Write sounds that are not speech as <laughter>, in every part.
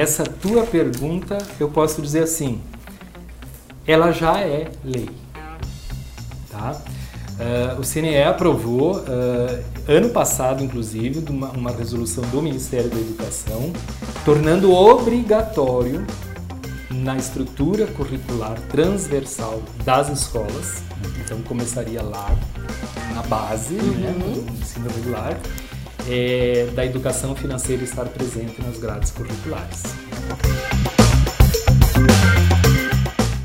essa tua pergunta, eu posso dizer assim, ela já é lei. Tá? Uh, o CNE aprovou, uh, ano passado, inclusive, uma, uma resolução do Ministério da Educação, tornando obrigatório na estrutura curricular transversal das escolas, então começaria lá na base, né, uhum. né, no ensino regular, é, da educação financeira estar presente nas grades curriculares.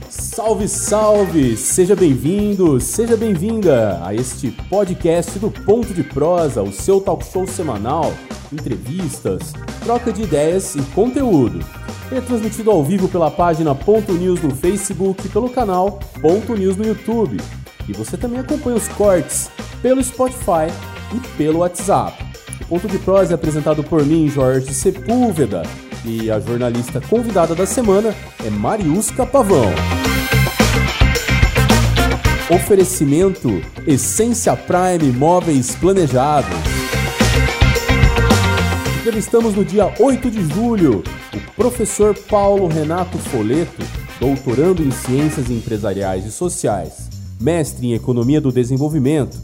Salve, salve! Seja bem-vindo, seja bem-vinda a este podcast do Ponto de Prosa, o seu talk show semanal, entrevistas, troca de ideias e conteúdo. É transmitido ao vivo pela página Ponto News no Facebook e pelo canal Ponto News no YouTube. E você também acompanha os cortes pelo Spotify e pelo WhatsApp. Ponto de Prosa é apresentado por mim, Jorge Sepúlveda, e a jornalista convidada da semana é Mariusca Pavão. Oferecimento Essência Prime Móveis Planejados. Entrevistamos no dia 8 de julho o professor Paulo Renato Foleto, doutorando em Ciências Empresariais e Sociais, mestre em Economia do Desenvolvimento,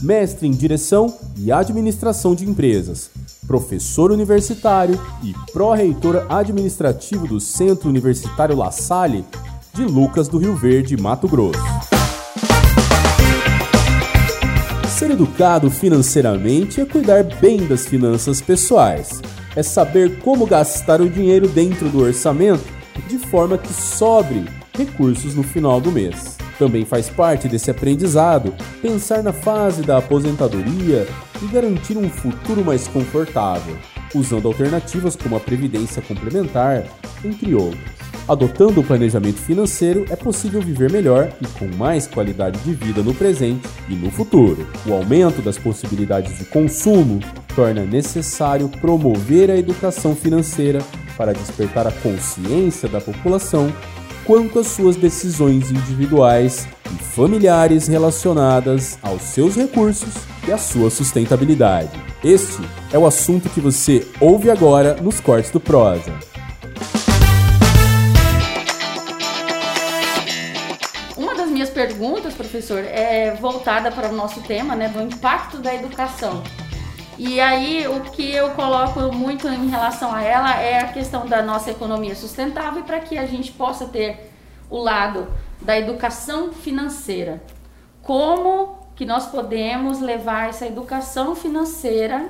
mestre em Direção e Administração de Empresas, professor universitário e pró-reitor administrativo do Centro Universitário La Salle de Lucas do Rio Verde, Mato Grosso. Ser educado financeiramente é cuidar bem das finanças pessoais. É saber como gastar o dinheiro dentro do orçamento de forma que sobre recursos no final do mês. Também faz parte desse aprendizado pensar na fase da aposentadoria e garantir um futuro mais confortável, usando alternativas como a previdência complementar, entre outros. Adotando o planejamento financeiro, é possível viver melhor e com mais qualidade de vida no presente e no futuro. O aumento das possibilidades de consumo torna necessário promover a educação financeira para despertar a consciência da população quanto às suas decisões individuais e familiares relacionadas aos seus recursos e à sua sustentabilidade. Este é o assunto que você ouve agora nos cortes do Prosa. perguntas, professor, é voltada para o nosso tema, né, do impacto da educação. E aí o que eu coloco muito em relação a ela é a questão da nossa economia sustentável para que a gente possa ter o lado da educação financeira. Como que nós podemos levar essa educação financeira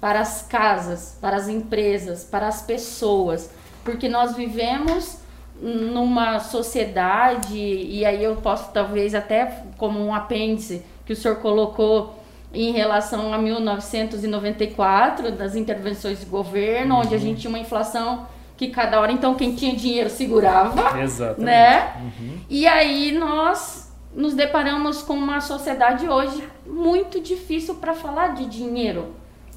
para as casas, para as empresas, para as pessoas? Porque nós vivemos numa sociedade, e aí eu posso talvez até como um apêndice que o senhor colocou em relação a 1994, das intervenções de governo, uhum. onde a uhum. gente tinha uma inflação que cada hora, então, quem tinha dinheiro segurava, Exatamente. né? Uhum. E aí nós nos deparamos com uma sociedade hoje muito difícil para falar de dinheiro,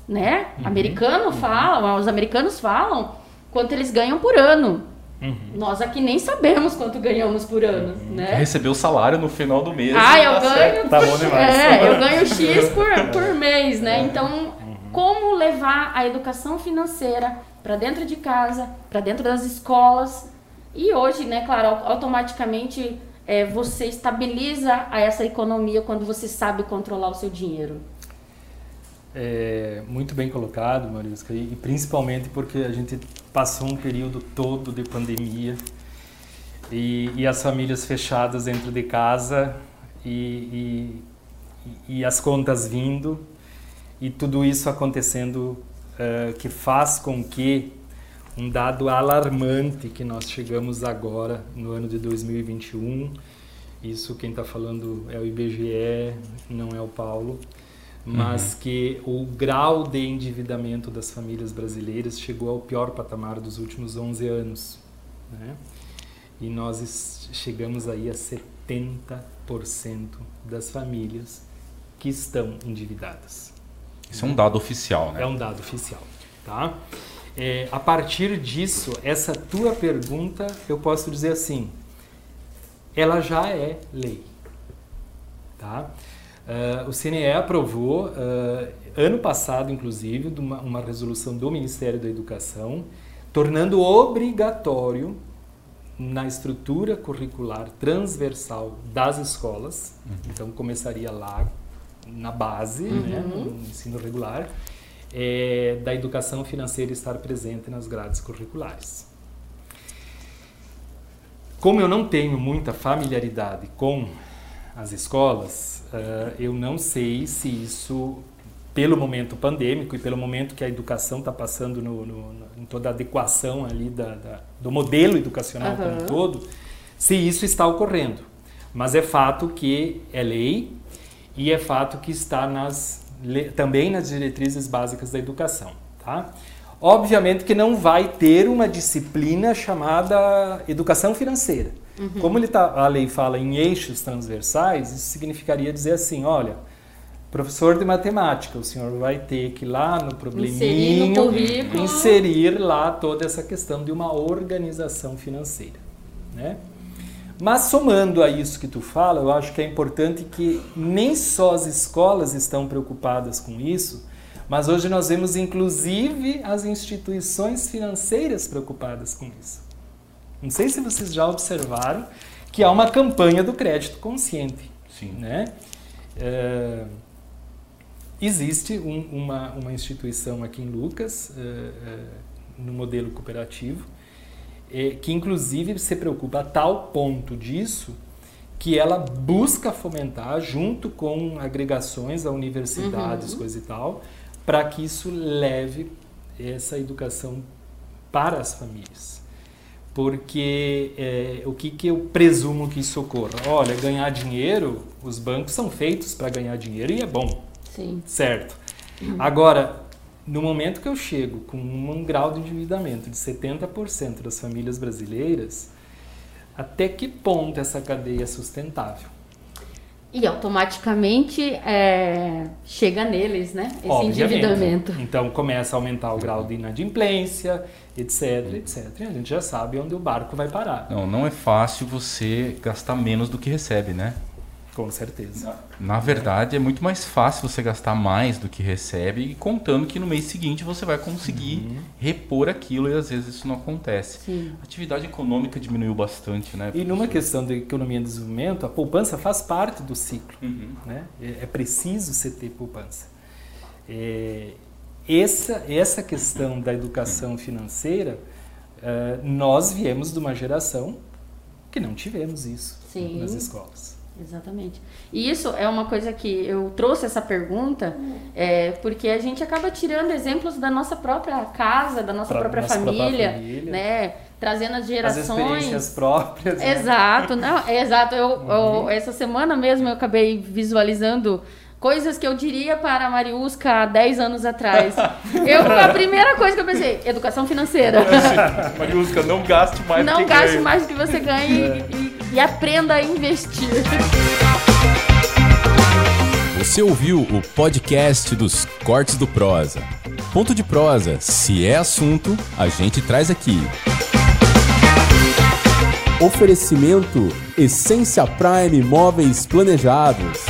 né? Uhum. Americano uhum. fala, os americanos falam quanto eles ganham por ano. Uhum. Nós aqui nem sabemos quanto ganhamos por ano, uhum. né? Recebeu o salário no final do mês. Ah, eu ganho. Tá bom demais. É, eu ganho X por, por <laughs> mês, né? Então, uhum. como levar a educação financeira para dentro de casa, para dentro das escolas? E hoje, né, claro, automaticamente é, você estabiliza essa economia quando você sabe controlar o seu dinheiro. É, muito bem colocado, Marisca, e principalmente porque a gente passou um período todo de pandemia e, e as famílias fechadas dentro de casa e, e, e as contas vindo e tudo isso acontecendo uh, que faz com que um dado alarmante que nós chegamos agora no ano de 2021, isso quem está falando é o IBGE, não é o Paulo, mas uhum. que o grau de endividamento das famílias brasileiras chegou ao pior patamar dos últimos 11 anos. Né? E nós chegamos aí a 70% das famílias que estão endividadas. Isso é um dado oficial, né? É um dado oficial, tá? É, a partir disso, essa tua pergunta, eu posso dizer assim, ela já é lei, tá? Uh, o CNE aprovou, uh, ano passado, inclusive, uma, uma, resolução do Ministério da Educação, tornando obrigatório na estrutura curricular transversal das escolas. Uhum. Então começaria lá na base, uhum. né, no ensino regular, é, da educação financeira estar presente nas grades curriculares. Como eu não tenho muita familiaridade com as escolas, uh, eu não sei se isso, pelo momento pandêmico e pelo momento que a educação está passando no, no, em toda a adequação ali da, da, do modelo educacional uhum. como um todo, se isso está ocorrendo. Mas é fato que é lei e é fato que está nas, também nas diretrizes básicas da educação. Tá? Obviamente que não vai ter uma disciplina chamada educação financeira. Uhum. Como ele tá, a lei fala em eixos transversais, isso significaria dizer assim, olha, professor de matemática, o senhor vai ter que lá no probleminho inserir, no inserir lá toda essa questão de uma organização financeira, né? Mas somando a isso que tu fala, eu acho que é importante que nem só as escolas estão preocupadas com isso, mas hoje nós vemos inclusive as instituições financeiras preocupadas com isso. Não sei se vocês já observaram que há uma campanha do crédito consciente. Sim. Né? É, existe um, uma, uma instituição aqui em Lucas, é, é, no modelo cooperativo, é, que inclusive se preocupa a tal ponto disso que ela busca fomentar, junto com agregações a universidades, uhum. coisa e tal, para que isso leve essa educação para as famílias. Porque é, o que, que eu presumo que isso ocorra? Olha, ganhar dinheiro, os bancos são feitos para ganhar dinheiro e é bom. Sim. Certo. Agora, no momento que eu chego com um grau de endividamento de 70% das famílias brasileiras, até que ponto essa cadeia é sustentável? E automaticamente é, chega neles, né? Esse Obviamente. endividamento. Então começa a aumentar o grau de inadimplência, etc, etc. E a gente já sabe onde o barco vai parar. Não, não é fácil você gastar menos do que recebe, né? Com certeza. Na verdade, é muito mais fácil você gastar mais do que recebe e contando que no mês seguinte você vai conseguir uhum. repor aquilo e às vezes isso não acontece. Sim. A atividade econômica diminuiu bastante, né? E numa questão de economia e desenvolvimento, a poupança faz parte do ciclo. Uhum. Né? É, é preciso você ter poupança. É, essa, essa questão da educação financeira, uh, nós viemos de uma geração que não tivemos isso Sim. nas escolas. Exatamente. E isso é uma coisa que eu trouxe essa pergunta, é, porque a gente acaba tirando exemplos da nossa própria casa, da nossa pra própria nossa família, própria família, né? Trazendo as gerações. As experiências próprias. Né? Exato, não, é exato. Eu, uhum. eu, essa semana mesmo eu acabei visualizando coisas que eu diria para a Mariusca há 10 anos atrás. <laughs> Eu, a primeira coisa que eu pensei, educação financeira. <laughs> Mariusca, não gaste mais não do que Não gaste mais do que você ganha é. e, e aprenda a investir. Você ouviu o podcast dos Cortes do Prosa. Ponto de prosa, se é assunto, a gente traz aqui. Oferecimento Essência Prime Móveis Planejados.